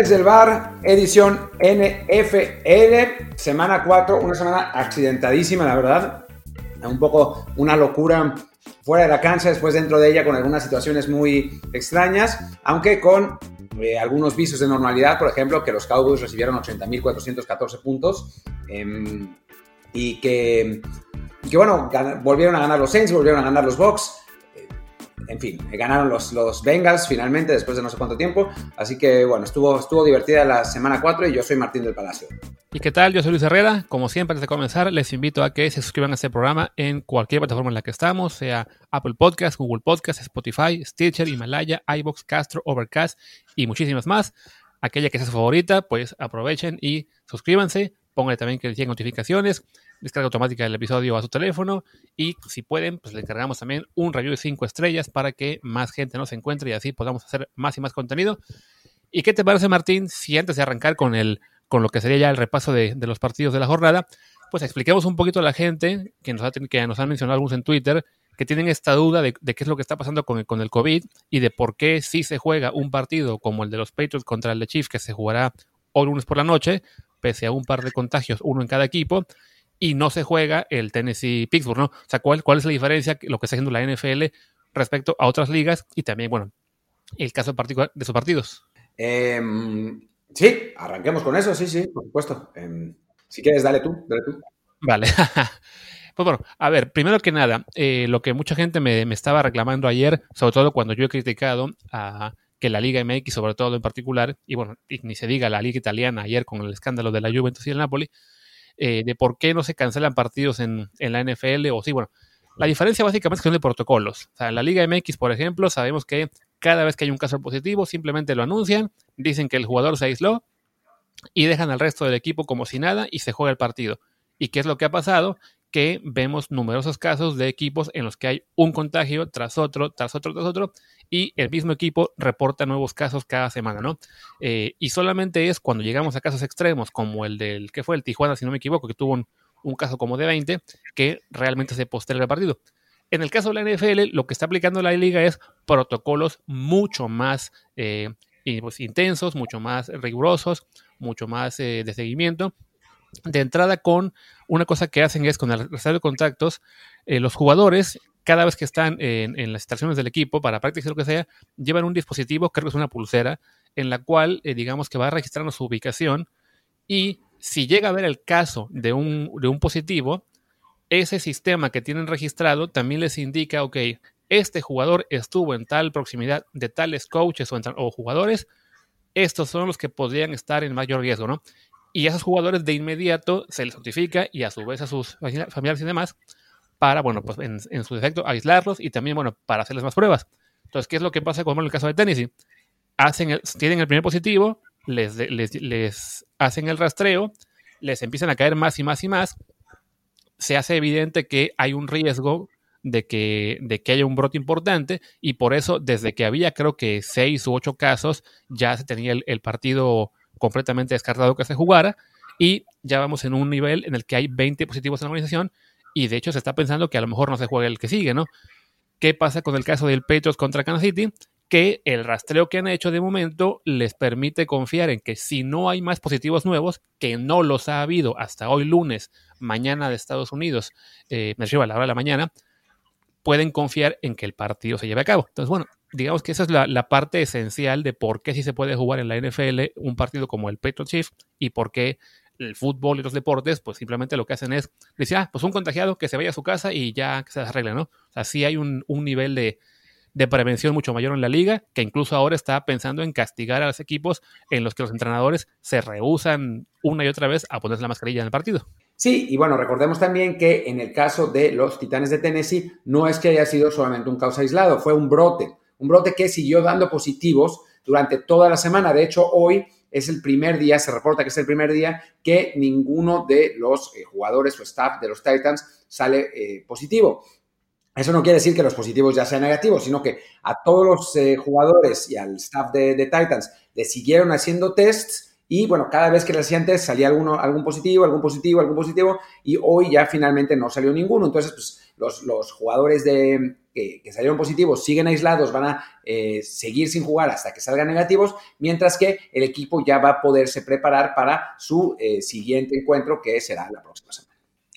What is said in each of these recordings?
Señales del Bar, edición NFL, semana 4, una semana accidentadísima, la verdad. Un poco una locura fuera de la cancha, después dentro de ella con algunas situaciones muy extrañas, aunque con eh, algunos visos de normalidad, por ejemplo, que los Cowboys recibieron 80.414 puntos em, y que, que, bueno, volvieron a ganar los Saints, volvieron a ganar los Bucks en fin, ganaron los, los Bengals finalmente después de no sé cuánto tiempo. Así que bueno, estuvo, estuvo divertida la semana 4 y yo soy Martín del Palacio. ¿Y qué tal? Yo soy Luis Herrera. Como siempre, antes de comenzar, les invito a que se suscriban a este programa en cualquier plataforma en la que estamos, sea Apple Podcast, Google Podcast, Spotify, Stitcher, Himalaya, iBox, Castro, Overcast y muchísimas más. Aquella que sea su favorita, pues aprovechen y suscríbanse. Pónganle también que les lleguen notificaciones descarga automática del episodio a su teléfono y si pueden, pues le encargamos también un review de 5 estrellas para que más gente nos encuentre y así podamos hacer más y más contenido. ¿Y qué te parece, Martín, si antes de arrancar con, el, con lo que sería ya el repaso de, los partidos de la jornada, pues expliquemos un poquito a la gente que nos, ha, que nos han mencionado algunos en Twitter que tienen esta duda de, qué es lo que está pasando con, con, el COVID y de por qué si se juega un partido como el de los Patriots contra el de Chiefs, que se jugará hoy lunes por la noche, pese a un par de contagios, uno en cada equipo, y no se juega el Tennessee-Pittsburgh, ¿no? O sea, ¿cuál, ¿cuál es la diferencia, lo que está haciendo la NFL respecto a otras ligas y también, bueno, el caso particular de sus partidos? Em, sí, arranquemos con eso, sí, sí, por supuesto. Em, si quieres, dale tú, dale tú. Vale. pues bueno, a ver, primero que nada, eh, lo que mucha gente me, me, estaba reclamando ayer, sobre todo cuando yo he criticado a que la Liga MX, sobre todo en particular, y bueno, ni se diga la Liga Italiana ayer con el escándalo de la Juventus y el Napoli, eh, de por qué no se cancelan partidos en, la NFL o sí, bueno, la diferencia básicamente es que son de protocolos. O sea, en la Liga MX, por ejemplo, sabemos que cada vez que hay un caso positivo, simplemente lo anuncian, dicen que el jugador se aisló y dejan al resto del equipo como si nada y se juega el partido. ¿Y qué es lo que ha pasado? Que vemos numerosos casos de equipos en los que hay un contagio tras otro, tras otro, tras otro, y el mismo equipo reporta nuevos casos cada semana, ¿no? Eh, y solamente es cuando llegamos a casos extremos, como el del que fue el Tijuana, si no me equivoco, que tuvo un, caso como de 20, que realmente se posterga el partido. En el caso de la NFL, lo que está aplicando la liga es protocolos mucho más eh, pues, intensos, mucho más rigurosos, mucho más eh, de seguimiento. De entrada con una cosa que hacen es con el resto de contactos, los jugadores cada vez que están en, las estaciones del equipo para practicar lo que sea, llevan un dispositivo, creo que es una pulsera, en la cual eh, digamos que va registrando su ubicación y si llega a ver el caso de un, de un positivo, ese sistema que tienen registrado también les indica, ok, este jugador estuvo en tal proximidad de tales coaches o, o jugadores, estos son los que podrían estar en mayor riesgo, ¿no? Y a esos jugadores de inmediato se les notifica y a su vez a sus familiares y demás para, bueno, pues en, su defecto aislarlos y también, bueno, para hacerles más pruebas. Entonces, ¿qué es lo que pasa como en el caso de Tennessee? Hacen tienen el primer positivo, les, les, hacen el rastreo, les empiezan a caer más y más y más, se hace evidente que hay un riesgo de que, de que haya un brote importante y por eso desde que había creo que seis u ocho casos ya se tenía el, el, partido completamente descartado que se jugara y ya vamos en un nivel en el que hay 20 positivos en la organización y de hecho se está pensando que a lo mejor no se juega el que sigue, ¿no? ¿Qué pasa con el caso del Patriots contra Kansas City? Que el rastreo que han hecho de momento les permite confiar en que si no hay más positivos nuevos, que no los ha habido hasta hoy lunes, mañana de Estados Unidos, eh, me refiero a la hora de la mañana, pueden confiar en que el partido se lleve a cabo. Entonces, bueno, digamos que esa es la, la, parte esencial de por qué sí se puede jugar en la NFL un partido como el Patriots Chief y por qué el fútbol y los deportes, pues simplemente lo que hacen es decir, ah, pues un contagiado que se vaya a su casa y ya que se arregle, ¿no? O sea, sí hay un, nivel de, prevención mucho mayor en la liga, que incluso ahora está pensando en castigar a los equipos en los que los entrenadores se rehusan una y otra vez a ponerse la mascarilla en el partido. Sí, y bueno, recordemos también que en el caso de los Titanes de Tennessee, no es que haya sido solamente un caos aislado, fue un brote, un brote que siguió dando positivos durante toda la semana. De hecho, hoy es el primer día, se reporta que es el primer día que ninguno de los eh, jugadores o staff de los Titans sale eh, positivo. Eso no quiere decir que los positivos ya sean negativos, sino que a todos los eh, jugadores y al staff de, Titans le siguieron haciendo tests Y bueno, cada vez que lo hacía antes salía alguno, algún positivo, algún positivo, algún positivo, y hoy ya finalmente no salió ninguno. Entonces, pues los, los jugadores de, que, salieron positivos siguen aislados, van a eh, seguir sin jugar hasta que salgan negativos, mientras que el equipo ya va a poderse preparar para su eh, siguiente encuentro, que será la próxima semana.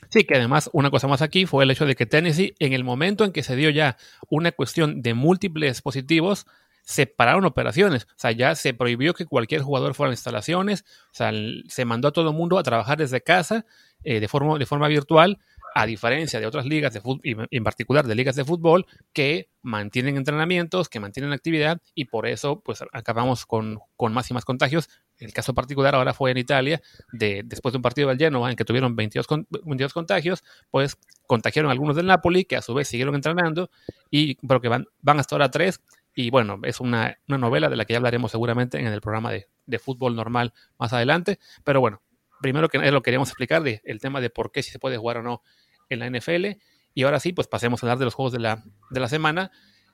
Sí, que además una cosa más aquí fue el hecho de que Tennessee, en el momento en que se dio ya una cuestión de múltiples positivos, separaron operaciones. O sea, ya se prohibió que cualquier jugador fuera a instalaciones. O sea, se mandó a todo el mundo a trabajar desde casa eh, de, forma, de forma virtual, a diferencia de otras ligas de fútbol, en particular de ligas de fútbol, que mantienen entrenamientos, que mantienen actividad, y por eso, pues, acabamos con, con más y más contagios. El caso particular ahora fue en Italia, de, después de un partido del Genoa en que tuvieron 22, 22 contagios, pues contagiaron algunos del Napoli, que a su vez siguieron entrenando, y pero que van, van hasta ahora tres, y bueno, es una, novela de la que ya hablaremos seguramente en el programa de, fútbol normal más adelante. Pero bueno, primero que nada lo queríamos explicar de, el tema de por qué si se puede jugar o no en la NFL. Y ahora sí, pues pasemos a hablar de los juegos de la, de la semana.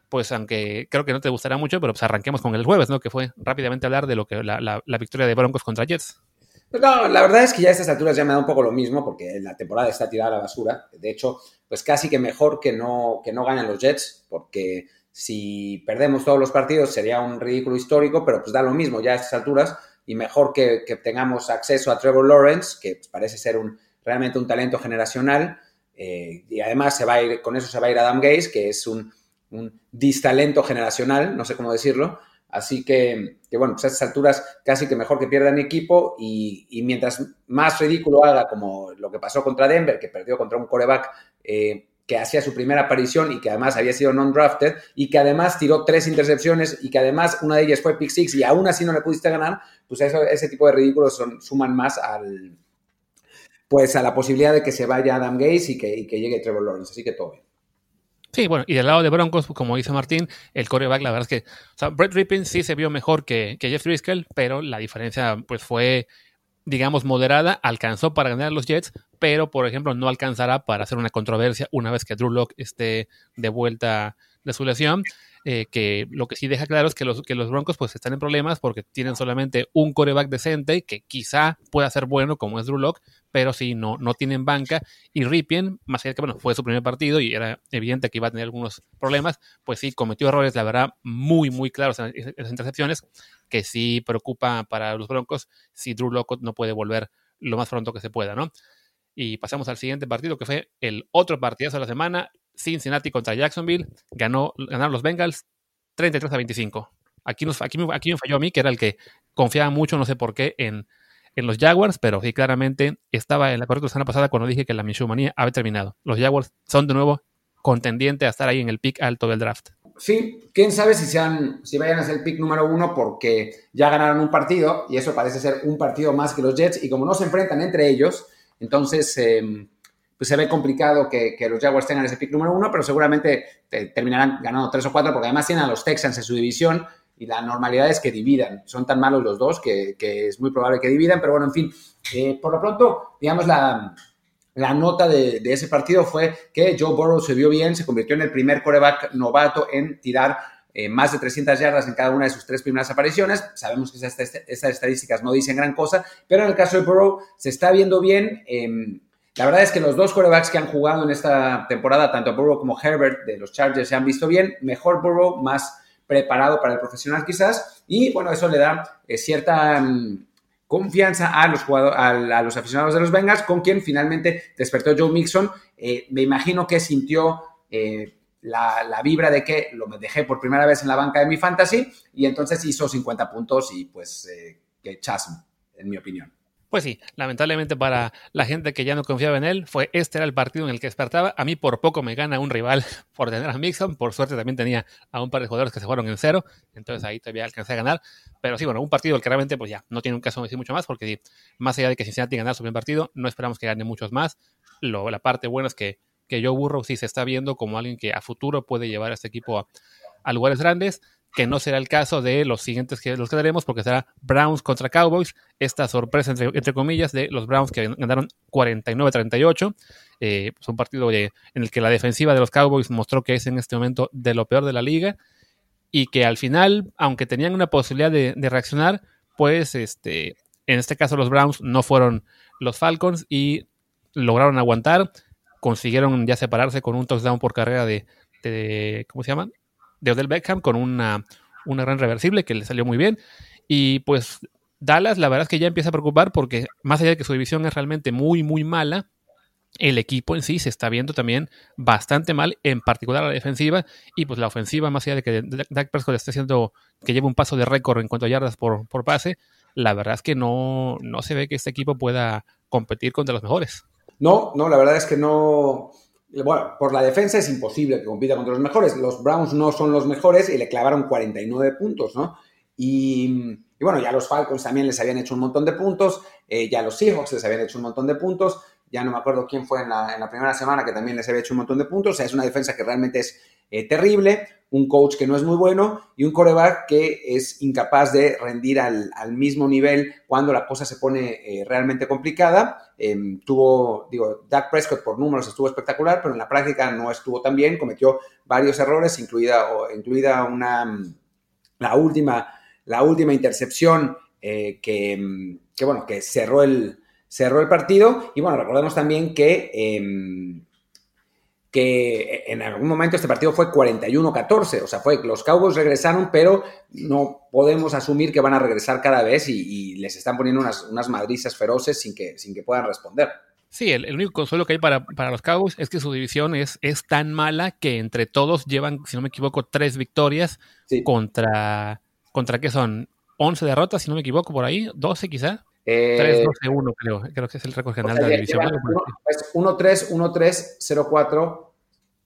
Pues aunque creo que no te gustará mucho, pero pues arranquemos con el jueves, ¿no? Que fue rápidamente hablar de lo que la, la, victoria de Broncos contra Jets. Pues no, la verdad es que ya a estas alturas ya me da un poco lo mismo porque la temporada está tirada a la basura. De hecho, pues casi que mejor que no, que no ganen los Jets porque si perdemos todos los partidos sería un ridículo histórico, pero pues da lo mismo ya a estas alturas y mejor que, tengamos acceso a Trevor Lawrence, que pues, parece ser un, realmente un talento generacional. Eh, y además se va a ir, con eso se va a ir Adam Gaze, que es un, distalento generacional, no sé cómo decirlo. Así que, bueno, pues a estas alturas casi que mejor que pierda mi equipo y, mientras más ridículo haga, como lo que pasó contra Denver, que perdió contra un coreback eh, que hacía su primera aparición y que además había sido non-drafted y que además tiró tres intercepciones y que además una de ellas fue pick six y aún así no le pudiste ganar, pues eso, ese tipo de ridículos suman más al, pues a la posibilidad de que se vaya Adam Gaze y que, que llegue Trevor Lawrence. Así que todo bien. Sí, bueno, y del lado de Broncos, como dice Martín, el coreback, la verdad es que Brett Rippin sí se vio mejor que, que Jeff Driscoll, pero la diferencia pues fue digamos, moderada, alcanzó para ganar a los Jets, pero, por ejemplo, no alcanzará para hacer una controversia una vez que Drew Locke esté de vuelta de su lesión. Eh, que lo que sí deja claro es que los, que los Broncos pues están en problemas porque tienen solamente un coreback decente que quizá pueda ser bueno como es Drew Locke, pero sí, no, no tienen banca. Y Ripien, más allá de que bueno, fue su primer partido y era evidente que iba a tener algunos problemas, pues sí, cometió errores, la verdad, muy, muy claros en esas intercepciones, que sí preocupa para los Broncos si Drew Locke no puede volver lo más pronto que se pueda, ¿no? Y pasamos al siguiente partido, que fue el otro partidazo de la semana, Cincinnati contra Jacksonville. Ganó, ganaron los Bengals 33 a 25. Aquí, nos, aquí, aquí me falló a mí, que era el que confiaba mucho, no sé por qué, en, en los Jaguars, pero sí, claramente estaba en la correcta semana pasada cuando dije que la Minshew había terminado. Los Jaguars son de nuevo contendientes a estar ahí en el pick alto del draft. Sí, quién sabe si sean, si vayan a ser el pick número uno porque ya ganaron un partido y eso parece ser un partido más que los Jets y como no se enfrentan entre ellos, entonces em, pues se ve complicado que, los Jaguars tengan ese pick número uno, pero seguramente terminarán ganando tres o cuatro porque además tienen a los Texans en su división y la normalidad es que dividan. Son tan malos los dos que, es muy probable que dividan, pero bueno, en fin, eh, por lo pronto, digamos, la, nota de, ese partido fue que Joe Burrow se vio bien, se convirtió en el primer coreback novato en tirar eh, más de 300 yardas en cada una de sus tres primeras apariciones. Sabemos que esas, estadísticas no dicen gran cosa, pero en el caso de Burrow se está viendo bien. Em, la verdad es que los dos corebacks que han jugado en esta temporada, tanto Burrow como Herbert de los Chargers, se han visto bien. Mejor Burrow, más preparado para el profesional quizás, y bueno, eso le da eh, cierta mm, confianza a los, jugadores, a, los aficionados de los Bengals, con quien finalmente despertó Joe Mixon. Eh, me imagino que sintió eh, la, vibra de que lo dejé por primera vez en la banca de mi fantasy y entonces hizo 50 puntos y pues que chasmo, en mi opinión. Pues sí, lamentablemente para la gente que ya no confiaba en él, fue este era el partido en el que despertaba. A mí por poco me gana un rival por tener a Mixon. Por suerte también tenía a un par de jugadores que se fueron en cero. Entonces ahí todavía alcancé a ganar. Pero sí, bueno, un partido el que realmente pues ya no tiene un caso de decir mucho más porque más allá de que Cincinnati ganara su primer partido, no esperamos que gane muchos más. Lo, la parte buena es que, que Joe Burrow sí se está viendo como alguien que a futuro puede llevar a este equipo a lugares grandes que no será el caso de los siguientes que los quedaremos, porque será Browns contra Cowboys, esta sorpresa entre, comillas de los Browns que ganaron 49-38, eh, es un partido en el que la defensiva de los Cowboys mostró que es en este momento de lo peor de la liga y que al final, aunque tenían una posibilidad de, reaccionar, pues este, En este caso los Browns no fueron los Falcons y lograron aguantar, consiguieron ya separarse con un touchdown por carrera de, de ¿cómo se llama? De Odell Beckham con una, una gran reversible que le salió muy bien. Y pues Dallas la verdad es que ya empieza a preocupar porque más allá de que su división es realmente muy, muy mala, el equipo en sí se está viendo también bastante mal, en particular la defensiva y pues la ofensiva, más allá de que Dak Prescott esté haciendo que lleve un paso de récord en cuanto a yardas por, por pase, la verdad es que no, no se ve que este equipo pueda competir contra los mejores. No, no, la verdad es que no. Bueno, por la defensa es imposible que compita contra los mejores. Los Browns no son los mejores y le clavaron 49 puntos, ¿no? Y, bueno, ya los Falcons también les habían hecho un montón de puntos, eh, ya los Seahawks les habían hecho un montón de puntos, ya no me acuerdo quién fue en la, en la primera semana que también les había hecho un montón de puntos, o sea, es una defensa que realmente es eh, terrible, un coach que no es muy bueno y un coreback que es incapaz de rendir al, mismo nivel cuando la cosa se pone eh, realmente complicada. Em, tuvo, digo, Dak Prescott por números estuvo espectacular, pero en la práctica no estuvo tan bien, cometió varios errores, incluida, incluida una, la, última, la última intercepción eh, que, que, bueno, que cerró el, cerró el partido. Y bueno, recordemos también que em, que en algún momento este partido fue 41-14, o sea, fue los Cowboys regresaron, pero no podemos asumir que van a regresar cada vez y, les están poniendo unas, unas madrizas feroces sin que, sin que puedan responder. Sí, el, único consuelo que hay para, los Cowboys es que su división es, es tan mala que entre todos llevan, si no me equivoco, tres victorias contra, contra qué son 11 derrotas, si no me equivoco, por ahí, 12 quizá. 3-12-1, creo. Creo que es el récord general de la división. 1-3, 1-3, 0-4.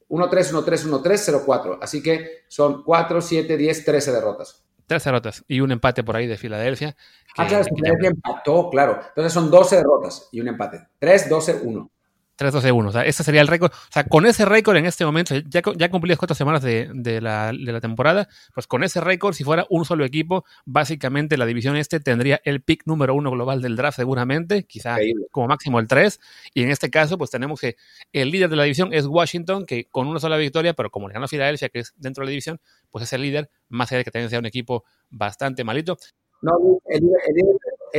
1-3, 1-3, 1-3, 0-4. Así que son 4, 7, 10, 13 derrotas. 13 derrotas y un empate por ahí de Filadelfia. ah, claro, Filadelfia empató, claro. Entonces son 12 derrotas y un empate. 3, 12, 1. 3-12-1. O sea, ese sería el récord. O sea, con ese récord en este momento, ya, ya cumplí cuatro semanas de, la, temporada, pues con ese récord, si fuera un solo equipo, básicamente la división este tendría el pick número uno global del draft seguramente, quizá como máximo el 3. Y en este caso, pues tenemos que el líder de la división es Washington, que con una sola victoria, pero como le ganó a Filadelfia, que es dentro de la división, pues es el líder, más allá de que también sea un equipo bastante malito. No, el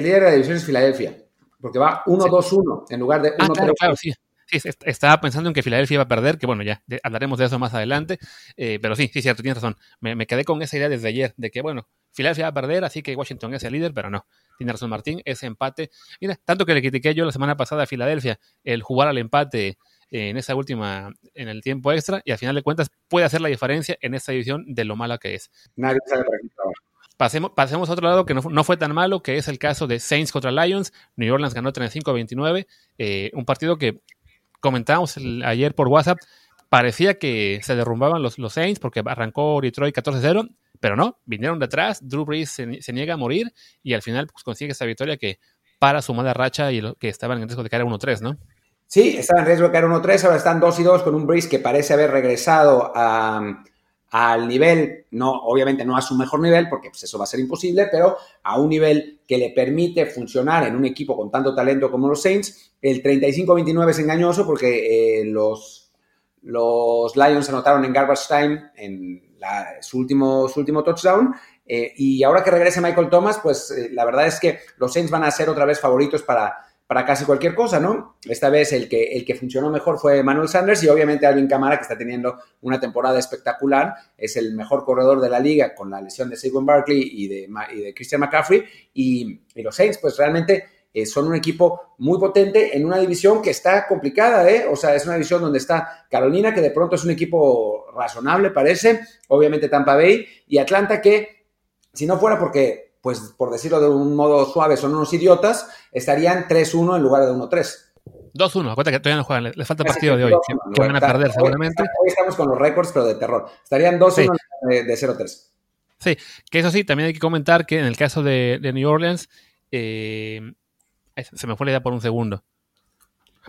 líder, de la división es Filadelfia porque va 1-2-1 en lugar de 1-3. Ah, claro, claro, sí. Sí, estaba pensando en que Filadelfia iba a perder, que bueno, ya hablaremos de eso más adelante, eh, pero sí, sí, cierto, tienes razón. Me, quedé con esa idea desde ayer, de que bueno, Filadelfia va a perder, así que Washington es el líder, pero no. Tiene razón Martín, ese empate. Mira, tanto que le critiqué yo la semana pasada a Filadelfia el jugar al empate en esa última, en el tiempo extra, y al final de cuentas puede hacer la diferencia en esta división de lo mala que es. Nadie sabe para qué Pasemos, pasemos a otro lado que no, no, fue tan malo, que es el caso de Saints contra Lions. New Orleans ganó 35-29. Eh, un partido que comentábamos ayer por WhatsApp, parecía que se derrumbaban los, los Saints porque arrancó Detroit 14-0, pero no, vinieron detrás, Drew Brees se, niega a morir y al final pues, consigue esa victoria que para su mala racha y lo, que estaban en riesgo de caer 1-3, ¿no? Sí, estaban en riesgo de caer 1-3, ahora están 2 2 con un Brees que parece haber regresado a al nivel, no, obviamente no a su mejor nivel, porque pues, eso va a ser imposible, pero a un nivel que le permite funcionar en un equipo con tanto talento como los Saints. El 35-29 es engañoso porque eh, los, los Lions anotaron en garbage time en su, último, su último touchdown. Eh, y ahora que regrese Michael Thomas, pues eh, la verdad es que los Saints van a ser otra vez favoritos para, para casi cualquier cosa, ¿no? Esta vez el que, el que funcionó mejor fue Manuel Sanders y obviamente Alvin Camara, que está teniendo una temporada espectacular, es el mejor corredor de la liga con la lesión de Saquon Barkley y de, de Christian McCaffrey. Y, los Saints, pues realmente eh, son un equipo muy potente en una división que está complicada, ¿eh? O sea, es una división donde está Carolina, que de pronto es un equipo razonable, parece, obviamente Tampa Bay, y Atlanta, que si no fuera porque pues por decirlo de un modo suave, son unos idiotas, estarían 3-1 en lugar de 1-3. 2-1, acuérdate que todavía no juegan, les falta partido de hoy, que van a perder seguramente. Hoy estamos con los récords, pero de terror. Estarían 2-1 de, 0-3. Sí, que eso sí, también hay que comentar que en el caso de, New Orleans, eh, se me fue la idea por un segundo.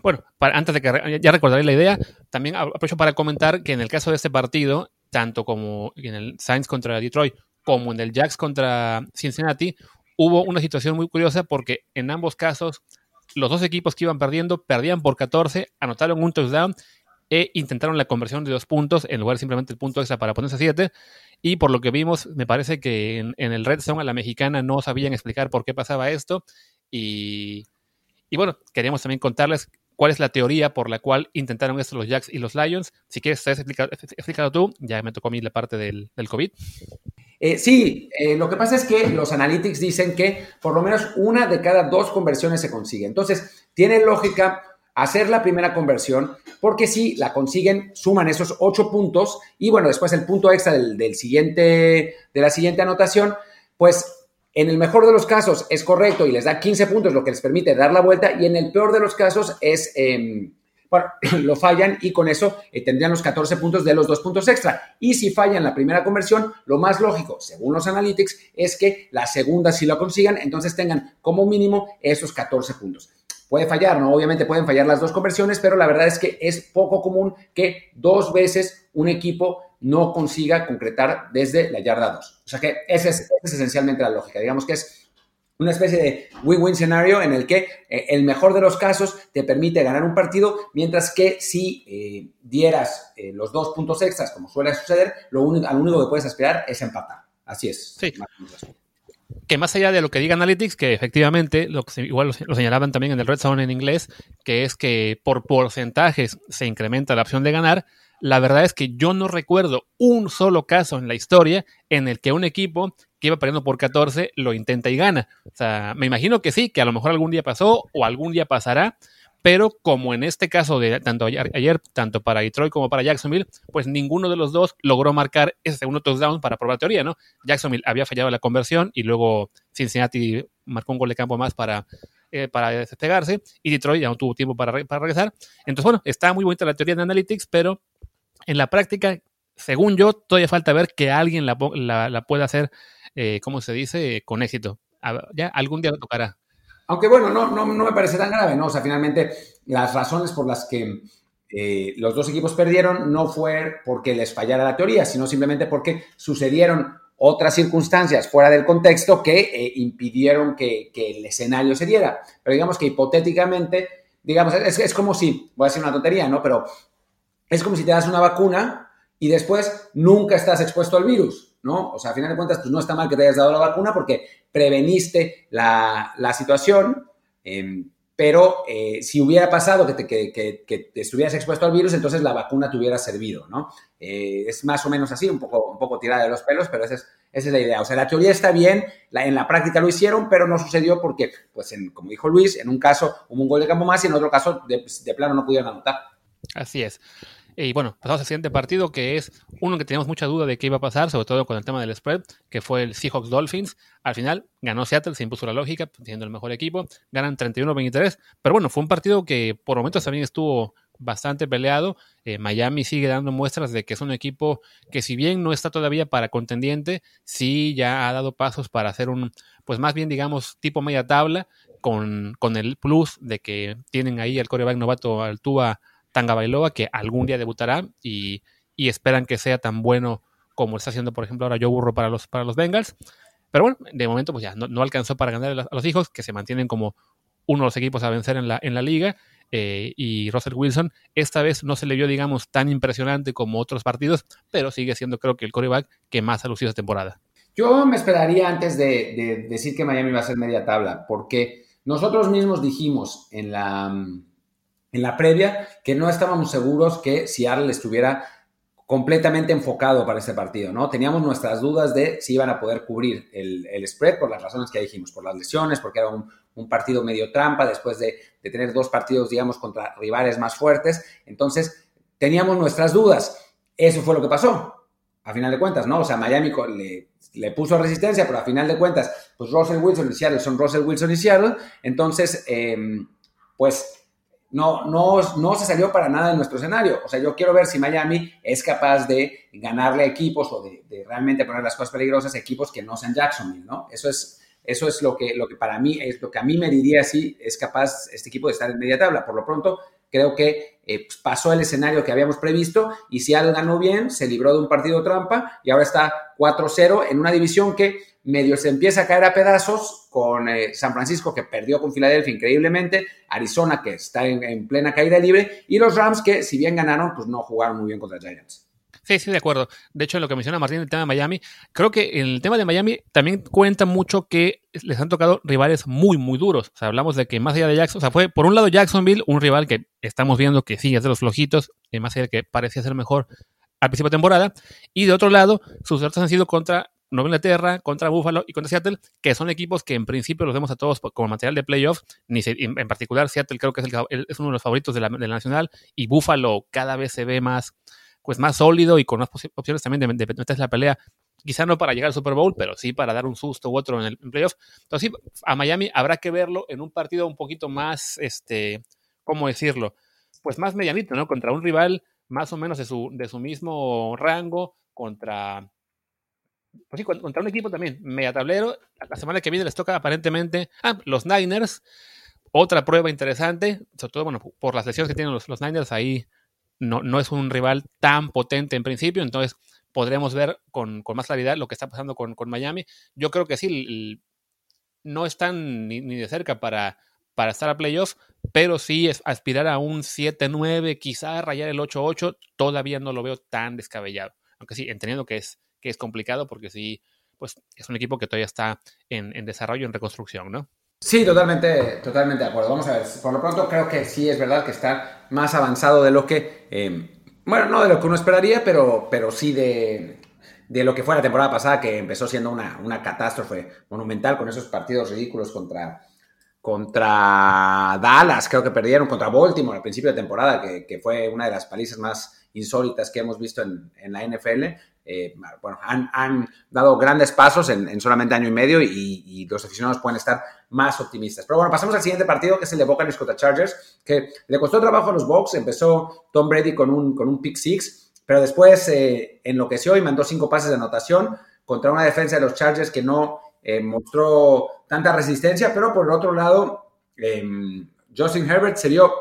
Bueno, antes de que ya recordaré la idea, también aprovecho para comentar que en el caso de este partido, tanto como en el Saints contra Detroit como en el Jacks contra Cincinnati, hubo una situación muy curiosa porque en ambos casos los dos equipos que iban perdiendo perdían por 14, anotaron un touchdown e intentaron la conversión de dos puntos en lugar de simplemente el punto extra para ponerse a 7. Y por lo que vimos, me parece que en, el Red Zone a la mexicana no sabían explicar por qué pasaba esto Y, bueno, queríamos también contarles cuál es la teoría por la cual intentaron esto los Jacks y los Lions. Si quieres, has explicado, tú, ya me tocó a mí la parte del COVID. Eh, sí, eh, lo que pasa es que los analytics dicen que por lo menos una de cada dos conversiones se consigue. Entonces, tiene lógica hacer la primera conversión, porque si la consiguen, suman esos ocho puntos y bueno, después el punto extra del, siguiente, de la siguiente anotación, pues en el mejor de los casos es correcto y les da 15 puntos, lo que les permite dar la vuelta, y en el peor de los casos es, em, lo fallan y con eso eh, tendrían los 14 puntos de los dos puntos extra. Y si fallan la primera conversión, lo más lógico, según los analytics, es que la segunda sí lo consigan, entonces tengan como mínimo esos 14 puntos. Puede fallar, ¿no? Obviamente pueden fallar las dos conversiones, pero la verdad es que es poco común que dos veces un equipo no consiga concretar desde la yarda 2. O sea que esa es, esencialmente la lógica. Digamos que es una especie de win-win scenario en el que eh, el mejor de los casos te permite ganar un partido, mientras que si eh, dieras eh, los dos puntos extras, como suele suceder, lo único, lo único que puedes aspirar es empatar. Así es. Sí que más allá de lo que diga Analytics, que efectivamente, lo que igual lo, señalaban también en el Red Zone en inglés, que es que por porcentajes se incrementa la opción de ganar, la verdad es que yo no recuerdo un solo caso en la historia en el que un equipo que iba perdiendo por 14 lo intenta y gana. O sea, me imagino que sí, que a lo mejor algún día pasó o algún día pasará, pero como en este caso de tanto ayer, tanto para Detroit como para Jacksonville, pues ninguno de los dos logró marcar ese segundo touchdown para probar teoría, ¿no? Jacksonville había fallado la conversión y luego Cincinnati marcó un gol de campo más para, eh, para despegarse y Detroit ya no tuvo tiempo para, para regresar. Entonces, bueno, está muy bonita la teoría de Analytics, pero en la práctica, según yo, todavía falta ver que alguien la, la, pueda hacer, eh, ¿cómo se dice?, con éxito. Ya algún día lo tocará. Aunque bueno, no, no, no, me parece tan grave, ¿no? O sea, finalmente las razones por las que eh, los dos equipos perdieron no fue porque les fallara la teoría, sino simplemente porque sucedieron otras circunstancias fuera del contexto que eh, impidieron que, el escenario se diera. Pero digamos que hipotéticamente, digamos, es, es como si, voy a decir una tontería, ¿no? Pero es como si te das una vacuna y después nunca estás expuesto al virus. ¿no? O sea, a final de cuentas, pues no está mal que te hayas dado la vacuna porque preveniste la, situación, em, pero eh, si hubiera pasado que te, que, estuvieras expuesto al virus, entonces la vacuna te hubiera servido, ¿no? Eh, es más o menos así, un poco, un poco tirada de los pelos, pero esa es, esa es la idea. O sea, la teoría está bien, la, en la práctica lo hicieron, pero no sucedió porque, pues, como dijo Luis, en un caso hubo un gol de campo más y en otro caso de, de plano no pudieron anotar. Así es. Y bueno, pasamos al siguiente partido, que es uno que teníamos mucha duda de qué iba a pasar, sobre todo con el tema del spread, que fue el Seahawks Dolphins. Al final ganó Seattle, se impuso la lógica, siendo el mejor equipo, ganan 31-23. Pero bueno, fue un partido que por momentos también estuvo bastante peleado. Eh, Miami sigue dando muestras de que es un equipo que si bien no está todavía para contendiente, sí ya ha dado pasos para hacer un, pues más bien digamos, tipo media tabla, con, con el plus de que tienen ahí al coreback novato Altua Tanga Bailoa, que algún día debutará y, esperan que sea tan bueno como está haciendo, por ejemplo, ahora Joe Burro para los, para los Bengals. Pero bueno, de momento pues ya no, alcanzó para ganar a los hijos, que se mantienen como uno de los equipos a vencer en la, en la liga. Eh, y Russell Wilson esta vez no se le vio, digamos, tan impresionante como otros partidos, pero sigue siendo creo que el coreback que más ha lucido esta temporada. Yo me esperaría antes de decir que Miami va a ser media tabla, porque nosotros mismos dijimos en la en la previa que no estábamos seguros que Seattle estuviera completamente enfocado para ese partido, ¿no? Teníamos nuestras dudas de si iban a poder cubrir el, spread por las razones que dijimos, por las lesiones, porque era un, partido medio trampa después de, tener dos partidos, digamos, contra rivales más fuertes. Entonces, teníamos nuestras dudas. Eso fue lo que pasó, a final de cuentas, ¿no? O sea, Miami le, le puso resistencia, pero a final de cuentas, pues Russell Wilson y Seattle son Russell Wilson y Seattle. Entonces, em, pues no, no, no se salió para nada de nuestro escenario. O sea, yo quiero ver si Miami es capaz de ganarle equipos o de, realmente poner las cosas peligrosas a equipos que no sean Jacksonville, ¿no? Eso es, eso es lo, que, lo que para mí, es lo que a mí me diría si es capaz este equipo de estar en media tabla. Por lo pronto, creo que eh, pues, pasó el escenario que habíamos previsto y algo ganó bien, se libró de un partido trampa y ahora está 4-0 en una división que medio se empieza a caer a pedazos con eh, San Francisco que perdió con Filadelfia increíblemente, Arizona que está en, plena caída libre y los Rams que si bien ganaron, pues no jugaron muy bien contra Giants. Sí, sí, de acuerdo. De hecho, en lo que menciona Martín, el tema de Miami, creo que en el tema de Miami también cuenta mucho que les han tocado rivales muy, muy duros. O sea, hablamos de que más allá de Jackson, o sea, fue por un lado Jacksonville, un rival que estamos viendo que sí de los flojitos, y más allá de que parecía ser mejor al principio de temporada, y de otro lado, sus derrotas han sido contra Nueva Inglaterra, contra Buffalo y contra Seattle, que son equipos que en principio los vemos a todos como material de playoff, ni en particular Seattle creo que es, es uno de los favoritos de la, de la Nacional, y Buffalo cada vez se ve más pues más sólido y con más opciones también de, de, meterse la pelea. Quizá no para llegar al Super Bowl, pero sí para dar un susto u otro en el playoff. Entonces, sí, a Miami habrá que verlo en un partido un poquito más, este, ¿cómo decirlo? Pues más medianito, ¿no? Contra un rival más o menos de su, de su mismo rango, contra, pues sí, contra un equipo también media tablero. La semana que viene les toca aparentemente ah, los Niners. Otra prueba interesante, sobre todo bueno, por las lesiones que tienen los, los Niners, ahí no, no es un rival tan potente en principio, entonces podremos ver con, más claridad lo que está pasando con, Miami. Yo creo que sí, no están ni, de cerca para, para estar a playoffs, pero sí es aspirar a un 7-9, quizá rayar el 8-8, todavía no lo veo tan descabellado. Aunque sí, entendiendo que es, que es complicado porque sí, pues es un equipo que todavía está en, en desarrollo, en reconstrucción, ¿no? Sí, totalmente, totalmente de acuerdo. Vamos a ver, por lo pronto creo que sí es verdad que más avanzado de lo que, eh, bueno, no de lo que uno esperaría, pero, pero sí de, de lo que fue la temporada pasada, que empezó siendo una, una catástrofe monumental con esos partidos ridículos contra, contra Dallas, creo que perdieron, contra Baltimore al principio de temporada, que, que fue una de las palizas más insólitas que hemos visto en, en la NFL. Eh, bueno, han, dado grandes pasos en, en, solamente año y medio y, los aficionados pueden estar más optimistas. Pero bueno, pasamos al siguiente partido, que es el de Buccaneers contra Chargers, que le costó trabajo a los Bucks. Empezó Tom Brady con un, con un pick six, pero después eh, enloqueció y mandó cinco pases de anotación contra una defensa de los Chargers que no eh, mostró tanta resistencia, pero por el otro lado, eh, Justin Herbert se dio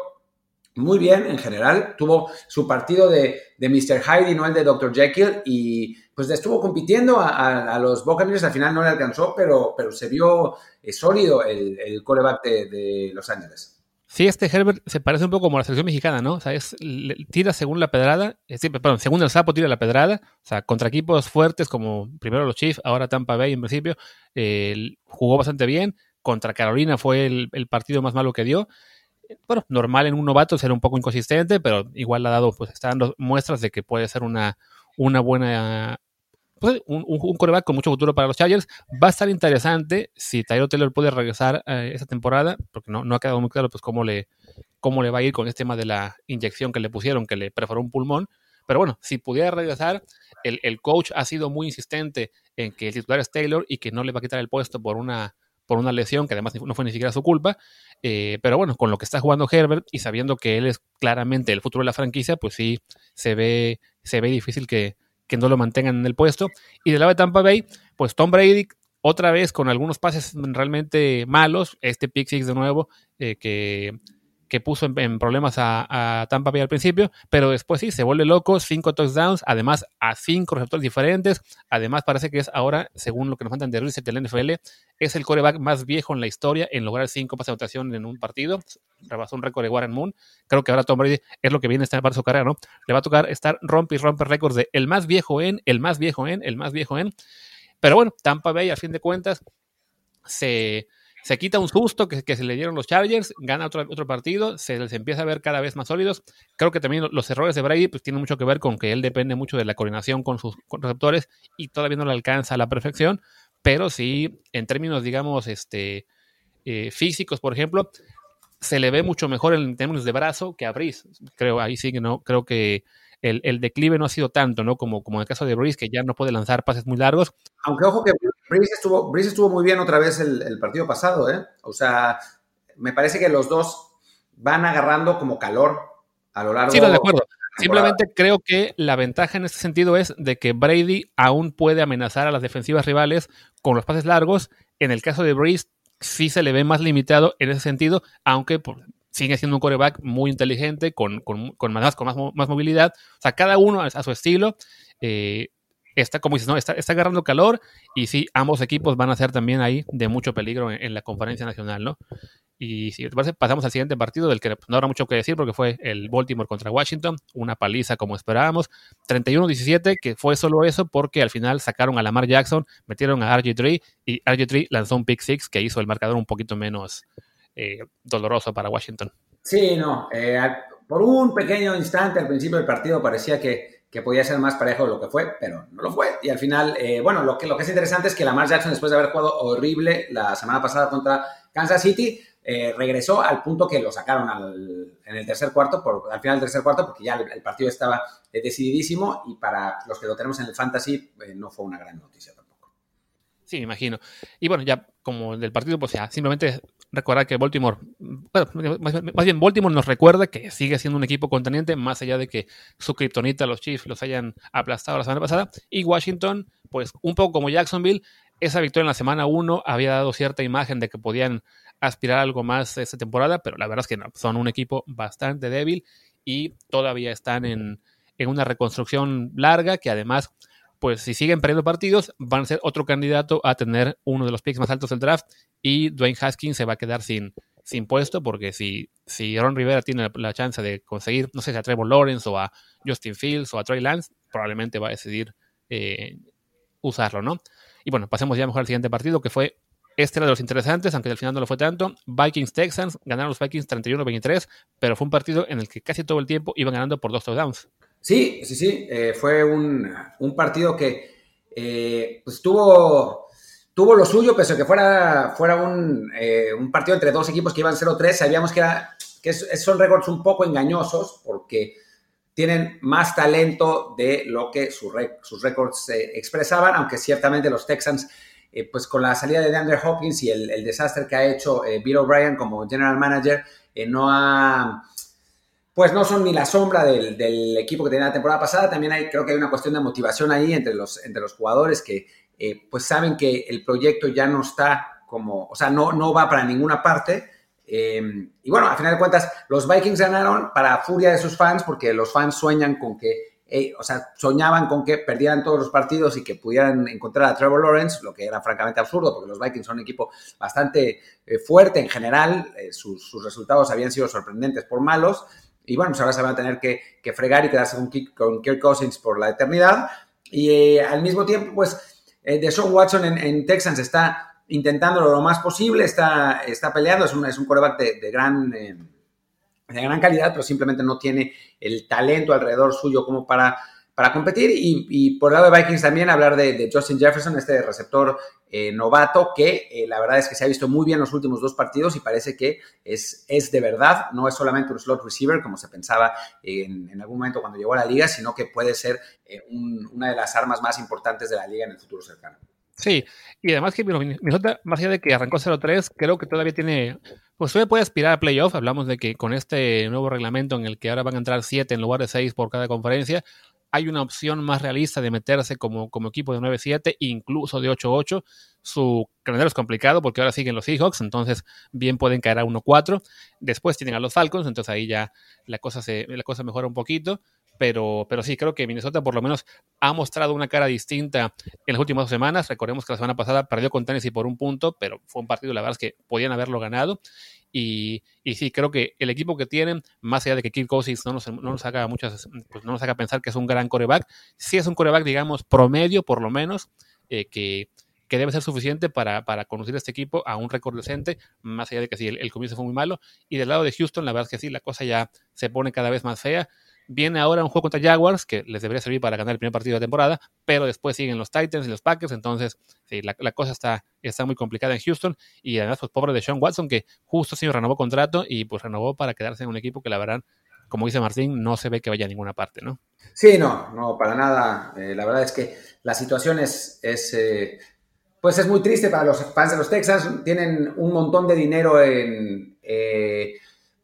muy bien en general. Tuvo su partido de, de Mr. Hyde y no el de Dr. Jekyll y pues estuvo compitiendo a, a, a, los Buccaneers. Al final no le alcanzó, pero, pero se vio eh, sólido el, el coreback de, de, Los Ángeles. Sí, este Herbert se parece un poco como la selección mexicana, ¿no? O sea, es, tira según la pedrada, es, perdón, según el sapo tira la pedrada, o sea, contra equipos fuertes como primero los Chiefs, ahora Tampa Bay en principio, eh, jugó bastante bien, contra Carolina fue el, el partido más malo que dio, bueno, normal en un novato ser un poco inconsistente, pero igual ha dado, pues está dando muestras de que puede ser una, una buena, pues, un, coreback con mucho futuro para los Chargers. Va a estar interesante si Tyro Taylor puede regresar eh, esa temporada, porque no, no ha quedado muy claro pues cómo le, cómo le va a ir con este tema de la inyección que le pusieron, que le perforó un pulmón. Pero bueno, si pudiera regresar, el, el coach ha sido muy insistente en que el titular es Taylor y que no le va a quitar el puesto por una por una lesión que además no fue ni siquiera su culpa. Eh, pero bueno, con lo que está jugando Herbert y sabiendo que él es claramente el futuro de la franquicia, pues sí se ve, se ve difícil que, que no lo mantengan en el puesto. Y del lado de Tampa Bay, pues Tom Brady otra vez con algunos pases realmente malos, este pick six de nuevo, eh, que que puso en, problemas a, a, Tampa Bay al principio, pero después sí, se vuelve loco, cinco touchdowns, además a cinco receptores diferentes, además parece que es ahora, según lo que nos mandan de Reset del NFL, es el coreback más viejo en la historia en lograr cinco pases de anotación en un partido, rebasó un récord de Warren Moon, creo que ahora Tom Brady es lo que viene a estar para su carrera, ¿no? Le va a tocar estar rompe y rompe récords de el más viejo en, el más viejo en, el más viejo en, pero bueno, Tampa Bay a fin de cuentas se se quita un susto que, que, se le dieron los Chargers, gana otro, otro partido, se les empieza a ver cada vez más sólidos. Creo que también los errores de Brady pues, tienen mucho que ver con que él depende mucho de la coordinación con sus receptores y todavía no le alcanza a la perfección, pero sí, en términos, digamos, este, eh, físicos, por ejemplo, se le ve mucho mejor en términos de brazo que a Brice. Creo, ahí sí que no, creo que el, el, declive no ha sido tanto, ¿no? Como, como en el caso de Brice, que ya no puede lanzar pases muy largos. Aunque ojo que Brice estuvo, Brice estuvo muy bien otra vez el, el, partido pasado, ¿eh? O sea, me parece que los dos van agarrando como calor a lo largo Sí, no, de acuerdo. Simplemente creo que la ventaja en este sentido es de que Brady aún puede amenazar a las defensivas rivales con los pases largos. En el caso de Brice, sí se le ve más limitado en ese sentido, aunque por, sigue siendo un coreback muy inteligente, con, con, con, más, con más, más, movilidad. O sea, cada uno a, a su estilo. Eh, está, como dices, no, está, está, agarrando calor y sí, ambos equipos van a ser también ahí de mucho peligro en, la conferencia nacional, ¿no? Y si te parece, pasamos al siguiente partido del que no habrá mucho que decir porque fue el Baltimore contra Washington, una paliza como esperábamos, 31-17, que fue solo eso porque al final sacaron a Lamar Jackson, metieron a RG3 y RG3 lanzó un pick six que hizo el marcador un poquito menos eh, doloroso para Washington. Sí, no, eh, por un pequeño instante al principio del partido parecía que, que, podía ser más parejo de lo que fue, pero no lo fue. Y al final, eh, bueno, lo que, lo que es interesante es que Lamar Jackson, después de haber jugado horrible la semana pasada contra Kansas City, eh, regresó al punto que lo sacaron en el tercer cuarto, por, al final del tercer cuarto, porque ya el, partido estaba eh, decididísimo y para los que lo tenemos en el fantasy no fue una gran noticia tampoco. Sí, me imagino. Y bueno, ya como del partido, pues ya simplemente recordar que Baltimore, bueno, más, bien Baltimore nos recuerda que sigue siendo un equipo conteniente, más allá de que su kriptonita, los Chiefs, los hayan aplastado la semana pasada. Y Washington, pues un poco como Jacksonville, esa victoria en la semana 1 había dado cierta imagen de que podían aspirar a algo más esta temporada, pero la verdad es que no, son un equipo bastante débil y todavía están en, una reconstrucción larga que además, pues si siguen perdiendo partidos, van a ser otro candidato a tener uno de los picks más altos del draft y Dwayne Haskins se va a quedar sin, sin puesto porque si, si Ron Rivera tiene la, chance de conseguir, no sé si a Trevor Lawrence o a Justin Fields o a Trey Lance, probablemente va a decidir eh, usarlo, ¿no? Y bueno, pasemos ya mejor al siguiente partido que fue este era de los interesantes, aunque al final no lo fue tanto. Vikings Texans ganaron los Vikings 31-23, pero fue un partido en el que casi todo el tiempo iban ganando por dos touchdowns. Sí, sí, sí. Eh, fue un, partido que eh, pues tuvo, lo suyo, pese a que fuera, fuera un, eh, un partido entre dos equipos que iban 0-3. Sabíamos que, era, que son récords un poco engañosos porque tienen más talento de lo que sus, sus récords expresaban, aunque ciertamente los Texans eh, pues con la salida de DeAndre Hopkins y el, desastre que ha hecho eh, Bill O'Brien como general manager, eh, no ha, pues no son ni la sombra del, equipo que tenía la temporada pasada. También hay, creo que hay una cuestión de motivación ahí entre los, jugadores que pues saben que el proyecto ya no está como, o sea, no, no va para ninguna parte. y bueno, a final de cuentas, los Vikings ganaron para furia de sus fans porque los fans sueñan con que o sea, soñaban con que perdieran todos los partidos y que pudieran encontrar a Trevor Lawrence, lo que era francamente absurdo, porque los Vikings son un equipo bastante eh, fuerte en general, eh, sus, resultados habían sido sorprendentes por malos, y bueno, pues ahora se van a tener que, fregar y quedarse con, con Kirk Cousins por la eternidad, y eh, al mismo tiempo, pues, Deshaun Watson en, Texans está intentándolo lo más posible, está, está peleando, es un, es un coreback de gran de gran calidad, pero simplemente no tiene el talento alrededor suyo como para, para competir. Y, por el lado de Vikings también hablar de, Justin Jefferson, este receptor eh, novato, que eh, la verdad es que se ha visto muy bien los últimos dos partidos y parece que es, es de verdad, no es solamente un slot receiver como se pensaba en, algún momento cuando llegó a la liga, sino que puede ser eh, una de las armas más importantes de la liga en el futuro cercano. Sí, y además que Minnesota, más allá de que arrancó 0-3, creo que todavía tiene, pues todavía puede aspirar a playoff. Hablamos de que con este nuevo reglamento en el que ahora van a entrar 7 en lugar de 6 por cada conferencia, hay una opción más realista de meterse como, como equipo de 9-7, incluso de 8-8. Su calendario es complicado porque ahora siguen los Seahawks, entonces bien pueden caer a 1-4. Después tienen a los Falcons, entonces ahí ya la cosa, se, la cosa mejora un poquito pero, pero sí, creo que Minnesota por lo menos ha mostrado una cara distinta en las últimas dos semanas. Recordemos que la semana pasada perdió con Tennessee por un punto, pero fue un partido, la verdad es que podían haberlo ganado. Y, y sí, creo que el equipo que tienen, más allá de que Kirk Cousins no nos, no nos haga muchas, pues no nos pensar que es un gran coreback, sí es un coreback, digamos, promedio por lo menos, eh, que, que debe ser suficiente para, para conducir a este equipo a un récord decente, más allá de que sí, el, el, comienzo fue muy malo. Y del lado de Houston, la verdad es que sí, la cosa ya se pone cada vez más fea. Viene ahora un juego contra Jaguars, que les debería servir para ganar el primer partido de la temporada, pero después siguen los Titans y los Packers, entonces sí, la, cosa está, está muy complicada en Houston. Y además, pues pobre de Sean Watson, que justo sí renovó contrato y pues renovó para quedarse en un equipo que la verdad, como dice Martín, no se ve que vaya a ninguna parte, ¿no? Sí, no, no, para nada. Eh, la verdad es que la situación es, eh, pues es muy triste para los fans de los Texans. Tienen un montón de dinero en... Eh,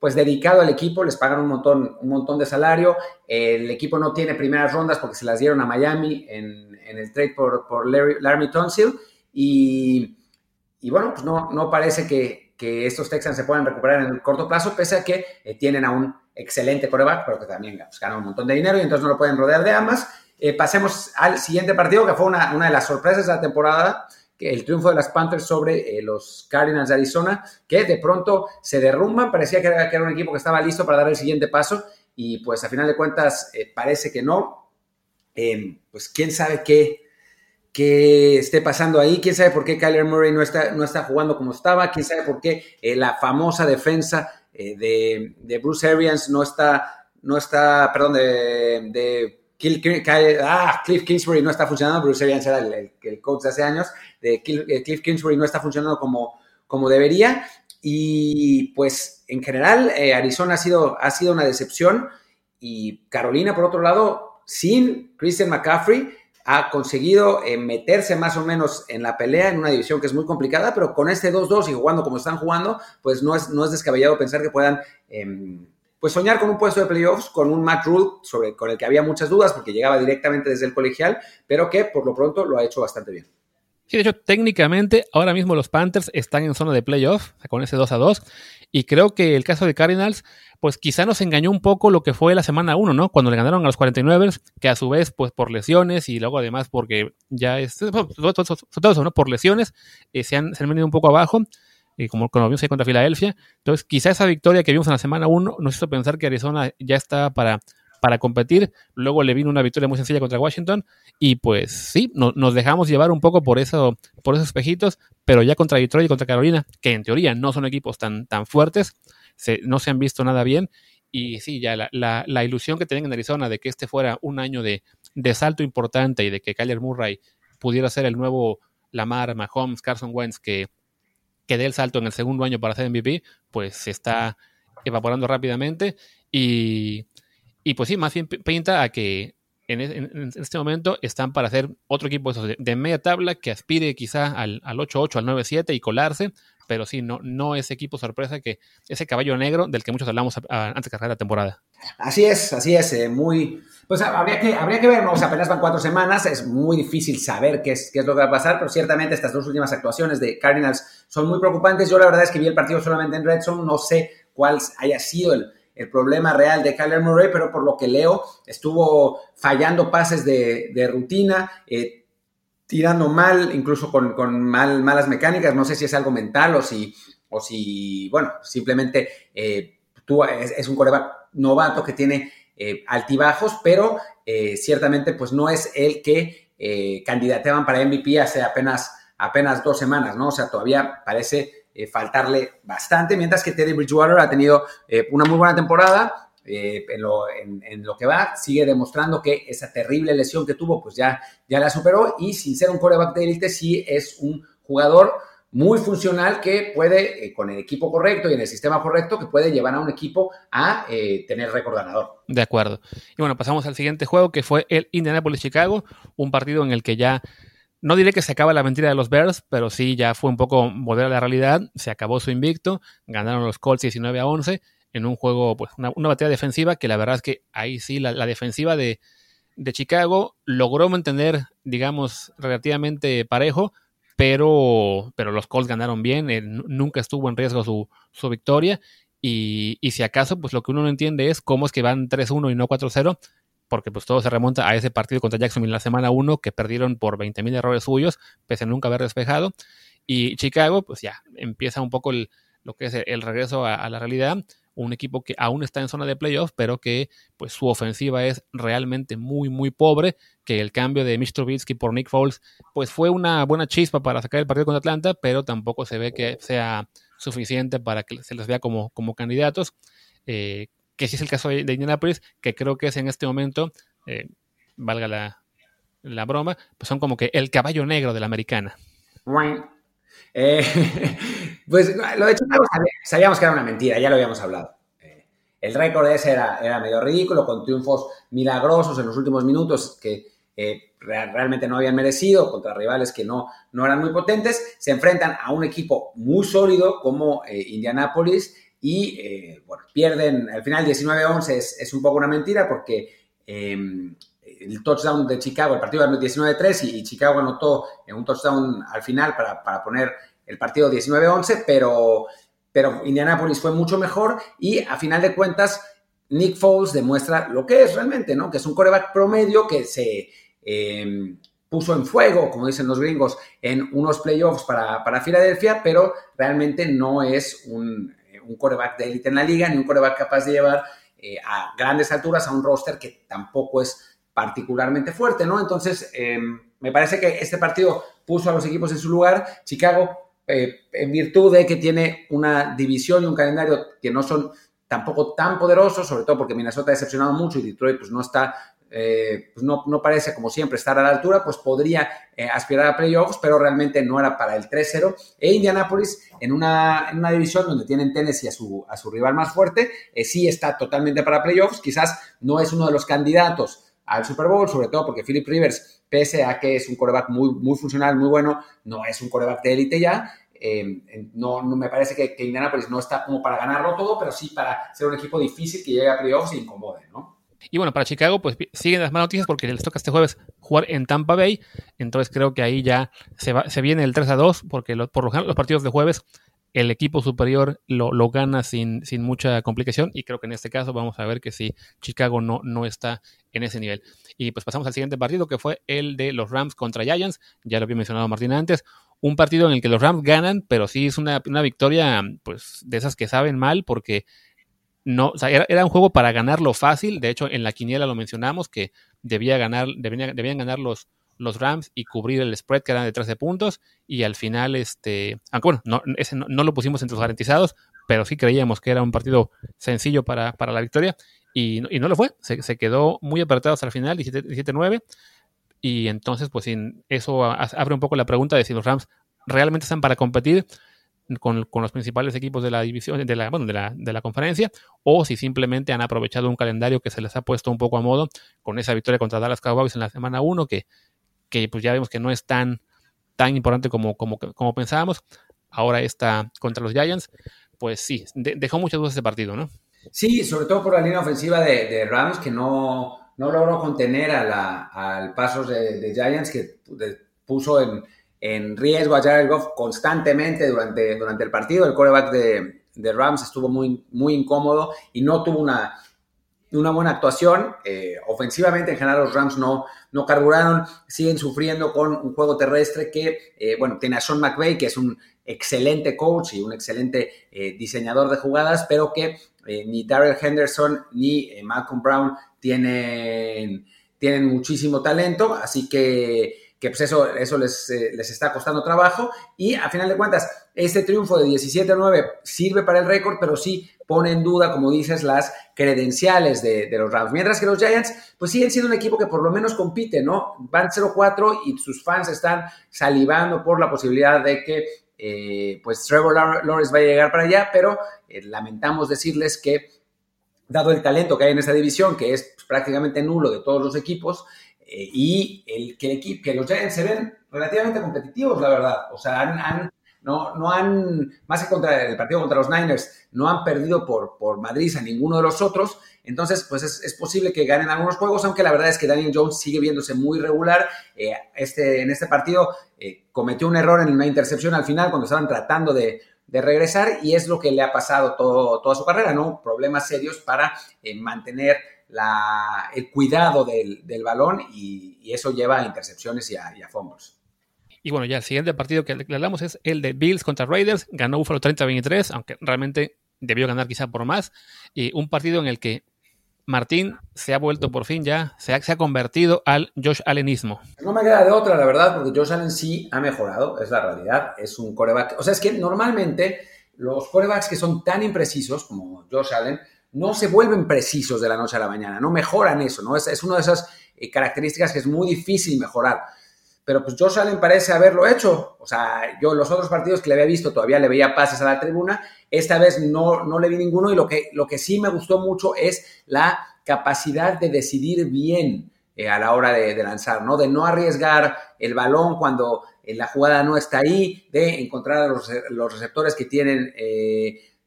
pues dedicado al equipo, les pagan un montón, un montón de salario. El equipo no tiene primeras rondas porque se las dieron a Miami en, el trade por, por Larry, Tonsil. Y, bueno, pues no, no parece que, estos Texans se puedan recuperar en el corto plazo, pese a que eh, tienen a un excelente coreback, pero que también pues, gana un montón de dinero y entonces no lo pueden rodear de ambas. Eh, pasemos al siguiente partido, que fue una de las sorpresas de la temporada, el triunfo de las Panthers sobre eh, los Cardinals de Arizona, que de pronto se derrumban, parecía que era, que un equipo que estaba listo para dar el siguiente paso y pues a final de cuentas eh, parece que no. Em, pues quién sabe qué, qué esté pasando ahí, quién sabe por qué Kyler Murray no está, no está jugando como estaba, quién sabe por qué eh, la famosa defensa de, de, Bruce Arians no está, no está, perdón, de ah, Cliff Kingsbury no está funcionando, Bruce Arians era el, el, coach de hace años, de Cliff Kingsbury no está funcionando como, como debería. Y pues en general eh, Arizona ha sido, ha sido una decepción y Carolina, por otro lado, sin Christian McCaffrey, ha conseguido eh, meterse más o menos en la pelea en una división que es muy complicada, pero con este 2-2 y jugando como están jugando, pues no es, no es descabellado pensar que puedan em, pues soñar con un puesto de playoffs, con un Matt Rule sobre, con el que había muchas dudas porque llegaba directamente desde el colegial, pero que por lo pronto lo ha hecho bastante bien. Sí, de hecho, técnicamente ahora mismo los Panthers están en zona de playoff con ese 2 a 2 y creo que el caso de Cardinals pues quizá nos engañó un poco lo que fue la semana 1, ¿no? Cuando le ganaron a los 49 que a su vez pues por lesiones y luego además porque ya es sobre todo eso, ¿no? Por lesiones eh, se, han, se han venido un poco abajo y como, como vimos ahí contra Filadelfia. Entonces, quizá esa victoria que vimos en la semana 1 nos hizo pensar que Arizona ya está para, para competir. Luego le vino una victoria muy sencilla contra Washington. Y pues sí, nos dejamos llevar un poco por, eso, por esos espejitos, pero ya contra Detroit y contra Carolina, que en teoría no son equipos tan, tan fuertes, no se han visto nada bien. Y sí, ya la, la, la, ilusión que tenían en Arizona de que este fuera un año de, de salto importante y de que Kyler Murray pudiera ser el nuevo Lamar, Mahomes, Carson Wentz, que que dé el salto en el segundo año para ser MVP, pues se está evaporando rápidamente. Y, pues sí, más bien pinta a que en, este momento están para hacer otro equipo de, media tabla que aspire quizá al, al 8-8, al 9-7 y colarse, pero sí, no, no ese equipo sorpresa que ese caballo negro del que muchos hablamos antes de cargar la temporada. Así es, así es, eh, muy, pues habría que, habría que ver, ¿no? apenas van cuatro semanas, es muy difícil saber qué es, qué es lo que va a pasar, pero ciertamente estas dos últimas actuaciones de Cardinals son muy preocupantes. Yo la verdad es que vi el partido solamente en Red Zone, no sé cuál haya sido el, el problema real de Kyler Murray, pero por lo que leo, estuvo fallando pases de, de rutina, eh, tirando mal, incluso con, con mal, malas mecánicas. No sé si es algo mental o si, o si bueno, simplemente eh, tú es, un coreback novato que tiene eh, altibajos, pero eh, ciertamente pues no es el que candidateaban para MVP hace apenas, apenas dos semanas, ¿no? O sea, todavía parece faltarle bastante, mientras que Teddy Bridgewater ha tenido una muy buena temporada, eh, en, lo, que va, sigue demostrando que esa terrible lesión que tuvo, pues ya, ya la superó y sin ser un coreback de élite, sí es un jugador muy funcional que puede, eh, con el equipo correcto y en el sistema correcto, que puede llevar a un equipo a eh, tener récord ganador. De acuerdo. Y bueno, pasamos al siguiente juego que fue el Indianapolis-Chicago, un partido en el que ya no diré que se acaba la mentira de los Bears, pero sí ya fue un poco volver a la realidad. Se acabó su invicto, ganaron los Colts 19 a 11 en un juego, pues una, una batalla defensiva que la verdad es que ahí sí la, defensiva de, Chicago logró mantener, digamos, relativamente parejo, pero, pero los Colts ganaron bien, nunca estuvo en riesgo su, su victoria. Y, y, si acaso, pues lo que uno no entiende es cómo es que van 3-1 y no 4-0, porque pues todo se remonta a ese partido contra Jacksonville en la semana 1, que perdieron por 20.000 errores suyos, pese a nunca haber despejado. Y Chicago, pues ya empieza un poco el, lo que es el, regreso a, la realidad un equipo que aún está en zona de playoffs, pero que pues su ofensiva es realmente muy, muy pobre, que el cambio de Mitch Trubisky por Nick Foles pues fue una buena chispa para sacar el partido contra Atlanta, pero tampoco se ve que sea suficiente para que se les vea como, como candidatos, eh, que sí es el caso de, Indianapolis, que creo que es en este momento, eh, valga la, la, broma, pues son como que el caballo negro de la americana. pues lo de Chicago sabíamos que era una mentira, ya lo habíamos hablado. Eh, el récord ese era, era medio ridículo, con triunfos milagrosos en los últimos minutos que eh, realmente no habían merecido contra rivales que no, no eran muy potentes. Se enfrentan a un equipo muy sólido como Indianapolis y bueno, pierden al final 19-11 es, es, un poco una mentira porque em, el touchdown de Chicago, el partido era 19-3 y, Chicago anotó en un touchdown al final para, para poner el partido 19-11, pero, pero Indianapolis fue mucho mejor y a final de cuentas Nick Foles demuestra lo que es realmente, ¿no? Que es un coreback promedio que se... Em, puso en fuego, como dicen los gringos, en unos playoffs para, para Filadelfia, pero realmente no es un, un coreback de élite en la liga, ni un coreback capaz de llevar eh, a grandes alturas a un roster que tampoco es particularmente fuerte, ¿no? Entonces, em, me parece que este partido puso a los equipos en su lugar. Chicago, eh, en virtud de que tiene una división y un calendario que no son tampoco tan poderosos, sobre todo porque Minnesota ha decepcionado mucho y Detroit pues no está eh, pues no, no, parece como siempre estar a la altura, pues podría eh, aspirar a playoffs, pero realmente no era para el 3-0. E Indianapolis, en una, en una división donde tienen Tennessee a su, a su rival más fuerte, eh, sí está totalmente para playoffs, quizás no es uno de los candidatos al Super Bowl, sobre todo porque Philip Rivers, pese a que es un coreback muy, muy funcional, muy bueno, no es un coreback de élite ya. no, no, me parece que, que Indianapolis no está como para ganarlo todo, pero sí para ser un equipo difícil que llegue a playoffs y incomode, ¿no? Y bueno, para Chicago, pues siguen las malas noticias porque les toca este jueves jugar en Tampa Bay. Entonces creo que ahí ya se, va, se viene el 3 a 2, porque por lo general los partidos de jueves el equipo superior lo, lo gana sin, sin, mucha complicación. Y creo que en este caso vamos a ver que si Chicago no, no está en ese nivel. Y pues pasamos al siguiente partido, que fue el de los Rams contra Giants. Ya lo había mencionado Martín antes. Un partido en el que los Rams ganan, pero sí es una, una victoria, pues, de esas que saben mal, porque no, era, un juego para ganarlo fácil. De hecho, en la quiniela lo mencionamos que debía ganar, debían ganar los, los Rams y cubrir el spread que eran de 13 puntos. Y al final, este, aunque bueno, no, ese no, lo pusimos entre los garantizados, pero sí creíamos que era un partido sencillo para, para la victoria. Y, y, no lo fue. Se, quedó muy apretado hasta el final, 17-9. Y entonces, pues eso abre un poco la pregunta de si los Rams realmente están para competir con, los principales equipos de la división, de la, bueno, de la, de la conferencia, o si simplemente han aprovechado un calendario que se les ha puesto un poco a modo con esa victoria contra Dallas Cowboys en la semana 1, que, que pues ya vemos que no es tan, tan importante como, como, como pensábamos. Ahora está contra los Giants, pues sí, dejó muchas dudas ese partido, ¿no? Sí, sobre todo por la línea ofensiva de, Rams, que no, no logró contener a la, al paso de, Giants, que puso en, en riesgo a Jared Goff constantemente durante, durante el partido. El quarterback de, de Rams estuvo muy, muy incómodo y no tuvo una, una buena actuación. Eh, ofensivamente, en general, los Rams no, no carburaron, siguen sufriendo con un juego terrestre que, eh, bueno, tiene a Sean McVay, que es un excelente coach y un excelente eh, diseñador de jugadas, pero que ni Darrell Henderson ni Malcolm Brown tienen, tienen muchísimo talento, así que que pues eso, eso les, eh, les, está costando trabajo. Y a final de cuentas, este triunfo de 17 a 9 sirve para el récord, pero sí pone en duda, como dices, las credenciales de, los Rams. Mientras que los Giants, pues siguen siendo un equipo que por lo menos compite, ¿no? Van 0-4 y sus fans están salivando por la posibilidad de que eh, pues Trevor Lawrence vaya a llegar para allá, pero eh, lamentamos decirles que dado el talento que hay en esta división, que es prácticamente nulo de todos los equipos, eh, y el, que, los Giants se ven relativamente competitivos, la verdad. O sea, no, han, más que contra el partido contra los Niners, no han perdido por, Madrid a ninguno de los otros. Entonces, pues es, posible que ganen algunos juegos, aunque la verdad es que Daniel Jones sigue viéndose muy regular. Eh, este, en este partido eh, cometió un error en una intercepción al final cuando estaban tratando de, regresar y es lo que le ha pasado todo, toda su carrera, ¿no? Problemas serios para mantener la, el cuidado del, del balón y, eso lleva a intercepciones y a, y fumbles. Y bueno, ya el siguiente partido que le hablamos es el de Bills contra Raiders. Ganó Buffalo 30-23, aunque realmente debió ganar quizá por más. Y un partido en el que Martín se ha vuelto por fin ya, se ha, se ha convertido al Josh Allenismo. No me queda de otra, la verdad, porque Josh Allen sí ha mejorado, es la realidad. Es un coreback. O sea, es que normalmente los corebacks que son tan imprecisos como Josh Allen no se vuelven precisos de la noche a la mañana, no mejoran eso, ¿no? Es, es una de esas eh, características que es muy difícil mejorar. Pero pues Josh Allen parece haberlo hecho. O sea, yo los otros partidos que le había visto todavía le veía pases a la tribuna. Esta vez no, no le vi ninguno y lo que, lo que sí me gustó mucho es la capacidad de decidir bien eh, a la hora de, lanzar, ¿no? De no arriesgar el balón cuando eh, la jugada no está ahí, de encontrar a los, los receptores que tienen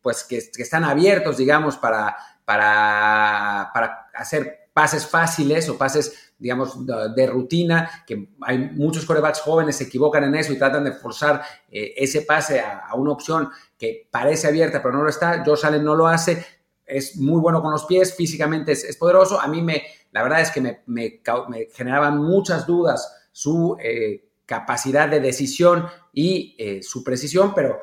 pues que, están abiertos, digamos, para, para, para hacer pases fáciles o pases, digamos, de, rutina, que hay muchos corebacks jóvenes se equivocan en eso y tratan de forzar eh, ese pase a, una opción que parece abierta pero no lo está. Josh Allen no lo hace, es muy bueno con los pies, físicamente es, poderoso. A mí me, la verdad es que me, me, me generaban muchas dudas su eh, capacidad de decisión y eh, su precisión, pero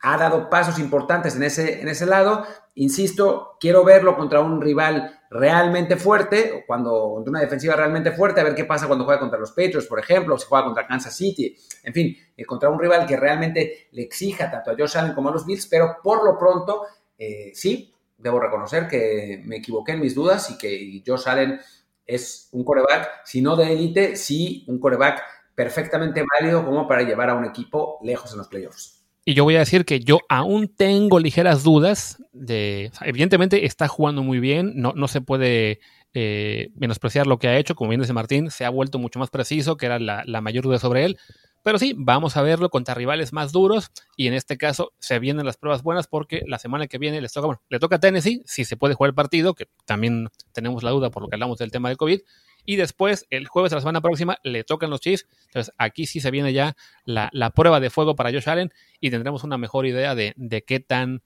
ha dado pasos importantes en ese, en ese lado. Insisto, quiero verlo contra un rival realmente fuerte, cuando contra una defensiva realmente fuerte, a ver qué pasa cuando juega contra los Patriots, por ejemplo, o si juega contra Kansas City, en fin, eh, contra un rival que realmente le exija tanto a Josh Allen como a los Bills, pero por lo pronto, eh, sí, debo reconocer que me equivoqué en mis dudas y que Josh Allen es un coreback, si no de élite, sí un coreback perfectamente válido como para llevar a un equipo lejos en los playoffs. Y yo voy a decir que yo aún tengo ligeras dudas de... Evidentemente está jugando muy bien, no, no se puede eh, menospreciar lo que ha hecho, como bien dice Martín, se ha vuelto mucho más preciso, que era la, mayor duda sobre él. Pero sí, vamos a verlo contra rivales más duros y en este caso se vienen las pruebas buenas porque la semana que viene les toca, bueno, le toca a Tennessee, si se puede jugar el partido, que también tenemos la duda por lo que hablamos del tema del COVID, y después, el jueves de la semana próxima, le tocan los Chiefs. Entonces, aquí sí se viene ya la, prueba de fuego para Josh Allen y tendremos una mejor idea de, qué tan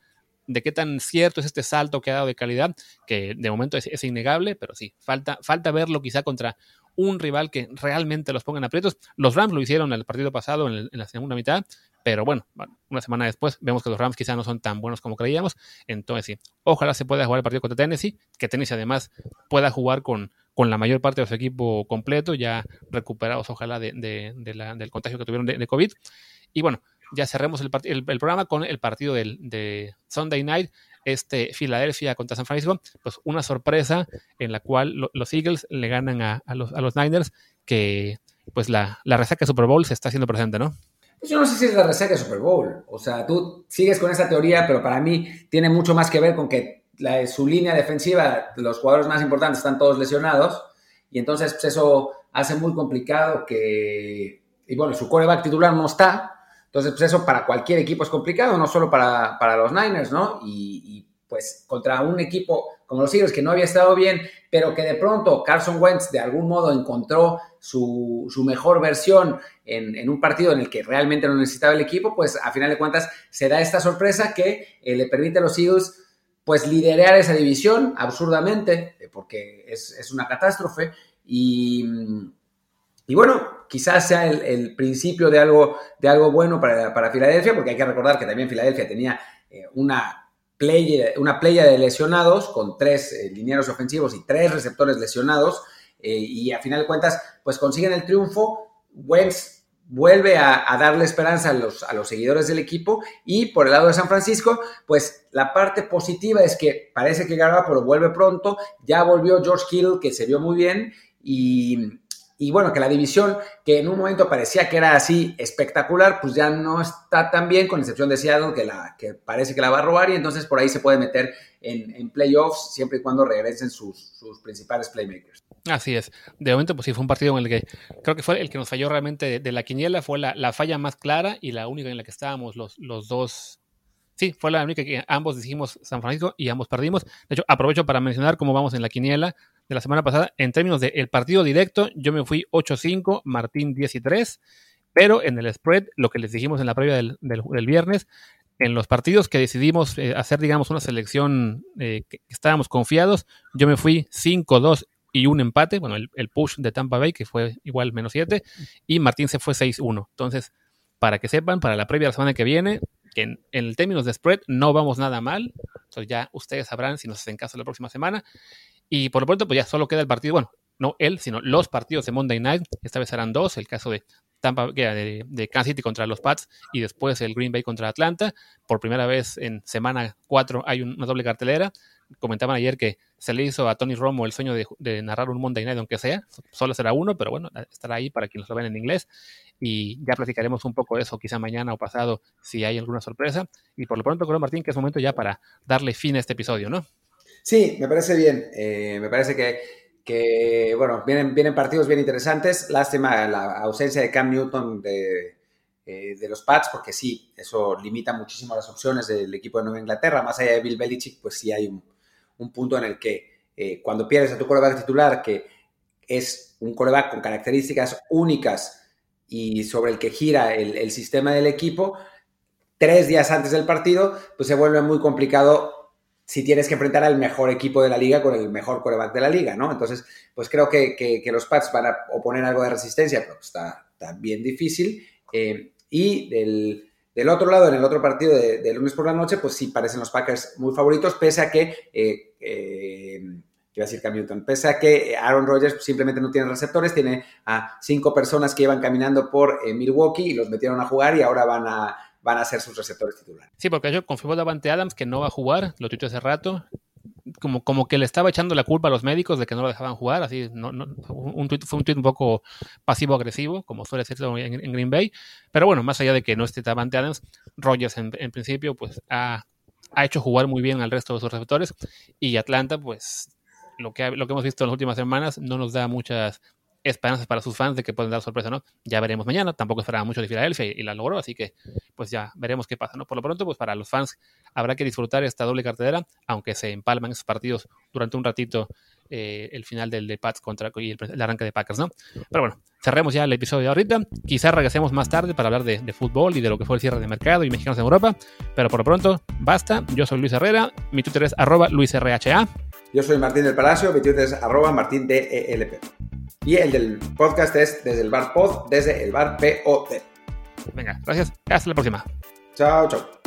de qué tan cierto es este salto que ha dado de calidad, que de momento es, innegable, pero sí, falta, falta verlo quizá contra un rival que realmente los ponga en aprietos. Los Rams lo hicieron en el partido pasado, en, en la segunda mitad, pero bueno, una semana después vemos que los Rams quizá no son tan buenos como creíamos. Entonces sí, ojalá se pueda jugar el partido contra Tennessee, que Tennessee además pueda jugar con, con la mayor parte de su equipo completo, ya recuperados ojalá de, del contagio que tuvieron de, COVID. Y bueno, ya cerremos el, el, programa con el partido del, de Sunday Night, este Filadelfia contra San Francisco, pues una sorpresa en la cual los Eagles le ganan a, los, a los Niners, que pues la, la resaca de Super Bowl se está haciendo presente, ¿no? Pues yo no sé si es la resaca de Super Bowl. O sea, tú sigues con esa teoría, pero para mí tiene mucho más que ver con que su línea defensiva, los jugadores más importantes están todos lesionados. Y entonces pues, eso hace muy complicado que... Y bueno, su coreback titular no está. Entonces, pues eso para cualquier equipo es complicado, no solo para, para los Niners, ¿no? Y, pues contra un equipo como los Eagles que no había estado bien, pero que de pronto Carson Wentz de algún modo encontró su, mejor versión en, un partido en el que realmente no necesitaba el equipo, pues a final de cuentas se da esta sorpresa que eh, le permite a los Eagles pues liderar esa división absurdamente, eh, porque es, una catástrofe. Y, y, bueno, quizás sea el, principio de algo, de algo bueno para, para, Filadelfia, porque hay que recordar que también Filadelfia tenía eh, una, playa, una playa de lesionados con tres linieros ofensivos y tres receptores lesionados. Eh, y a final de cuentas, pues consiguen el triunfo. Wentz vuelve a, darle esperanza a los, a los, seguidores del equipo. Y por el lado de San Francisco, pues la parte positiva es que parece que pero vuelve pronto, ya volvió George Kittle que se vio muy bien. Y, y bueno, que la división que en un momento parecía que era así espectacular, pues ya no está tan bien, con excepción de Seattle, que, la, que parece que la va a robar. Y entonces por ahí se puede meter en, playoffs siempre y cuando regresen sus, principales playmakers. Así es. De momento, pues sí, fue un partido en el que creo que fue el que nos falló realmente de, la quiniela, fue la, falla más clara y la única en la que estábamos los, los dos. Sí, fue la única que ambos dijimos San Francisco y ambos perdimos. De hecho, aprovecho para mencionar cómo vamos en la quiniela de la semana pasada. En términos del partido directo, yo me fui 8-5, Martín 10 y 3. Pero en el spread, lo que les dijimos en la previa del, del, viernes, en los partidos que decidimos eh, hacer, digamos, una selección eh, que, estábamos confiados, yo me fui 5-2 y un empate, bueno, el, push de Tampa Bay, que fue igual menos 7, y Martín se fue 6-1. Entonces, para que sepan, para la previa de la semana que viene, que en, en términos de spread no vamos nada mal. Entonces ya ustedes sabrán si nos hacen caso la próxima semana. Y por lo pronto, pues ya solo queda el partido, bueno, no él, sino los partidos de Monday Night. Esta vez serán dos, el caso de Tampa, de, de Kansas City contra los Pats y después el Green Bay contra Atlanta. Por primera vez en semana 4 hay una doble cartelera. Comentaban ayer que se le hizo a Tony Romo el sueño de, narrar un Monday Night, aunque sea, solo será uno, pero bueno, estará ahí para quienes lo ven en inglés. Y ya platicaremos un poco de eso, quizá mañana o pasado, si hay alguna sorpresa. Y por lo pronto creo, Martín, que es momento ya para darle fin a este episodio, ¿no? Sí, me parece bien. Eh, me parece que, bueno, vienen, vienen partidos bien interesantes. Lástima la ausencia de Cam Newton de, eh, de los Pats, porque sí, eso limita muchísimo las opciones del equipo de Nueva Inglaterra. Más allá de Bill Belichick, pues sí hay un, punto en el que eh, cuando pierdes a tu coreback titular, que es un coreback con características únicas y sobre el que gira el, el sistema del equipo, tres días antes del partido, pues se vuelve muy complicado si tienes que enfrentar al mejor equipo de la liga con el mejor coreback de la liga, ¿no? Entonces, pues creo que, que, los Pats van a oponer algo de resistencia, pero está, está bien difícil. Eh, y del, del, otro lado, en el otro partido de, lunes por la noche, pues sí parecen los Packers muy favoritos, pese a que, eh, eh, decir Cam pese a que Aaron Rodgers simplemente no tiene receptores, tiene a cinco personas que iban caminando por Milwaukee y los metieron a jugar y ahora van a van a ser sus receptores titulares. Sí, porque yo confirmó Davante Adams que no va a jugar, lo tuiteé hace rato, como, como que le estaba echando la culpa a los médicos de que no lo dejaban jugar, así, no, un fue un tweet un poco pasivo-agresivo, como suele ser en, Green Bay, pero bueno, más allá de que no esté Davante Adams, Rogers en, principio pues ha, ha, hecho jugar muy bien al resto de sus receptores y Atlanta pues lo que, lo que hemos visto en las últimas semanas no nos da muchas esperanzas para sus fans de que pueden dar sorpresa, ¿no? Ya veremos mañana, tampoco esperaba mucho de Filadelfia y, la logró, así que pues ya veremos qué pasa, ¿no? Por lo pronto, pues para los fans habrá que disfrutar esta doble cartelera, aunque se empalman esos partidos durante un ratito eh, el final del de Pats contra y el, arranque de Packers, ¿no? Pero bueno, cerremos ya el episodio de ahorita. Quizás regresemos más tarde para hablar de, fútbol y de lo que fue el cierre de mercado y mexicanos en Europa. Pero por lo pronto, basta. Yo soy Luis Herrera. Mi Twitter es arroba LuisRHA. Yo soy Martín del Palacio. Mi Twitter es arroba Martín DELP. Y el del podcast es desde el bar pod, desde el bar POT. Venga, gracias. Hasta la próxima. Chao, chao.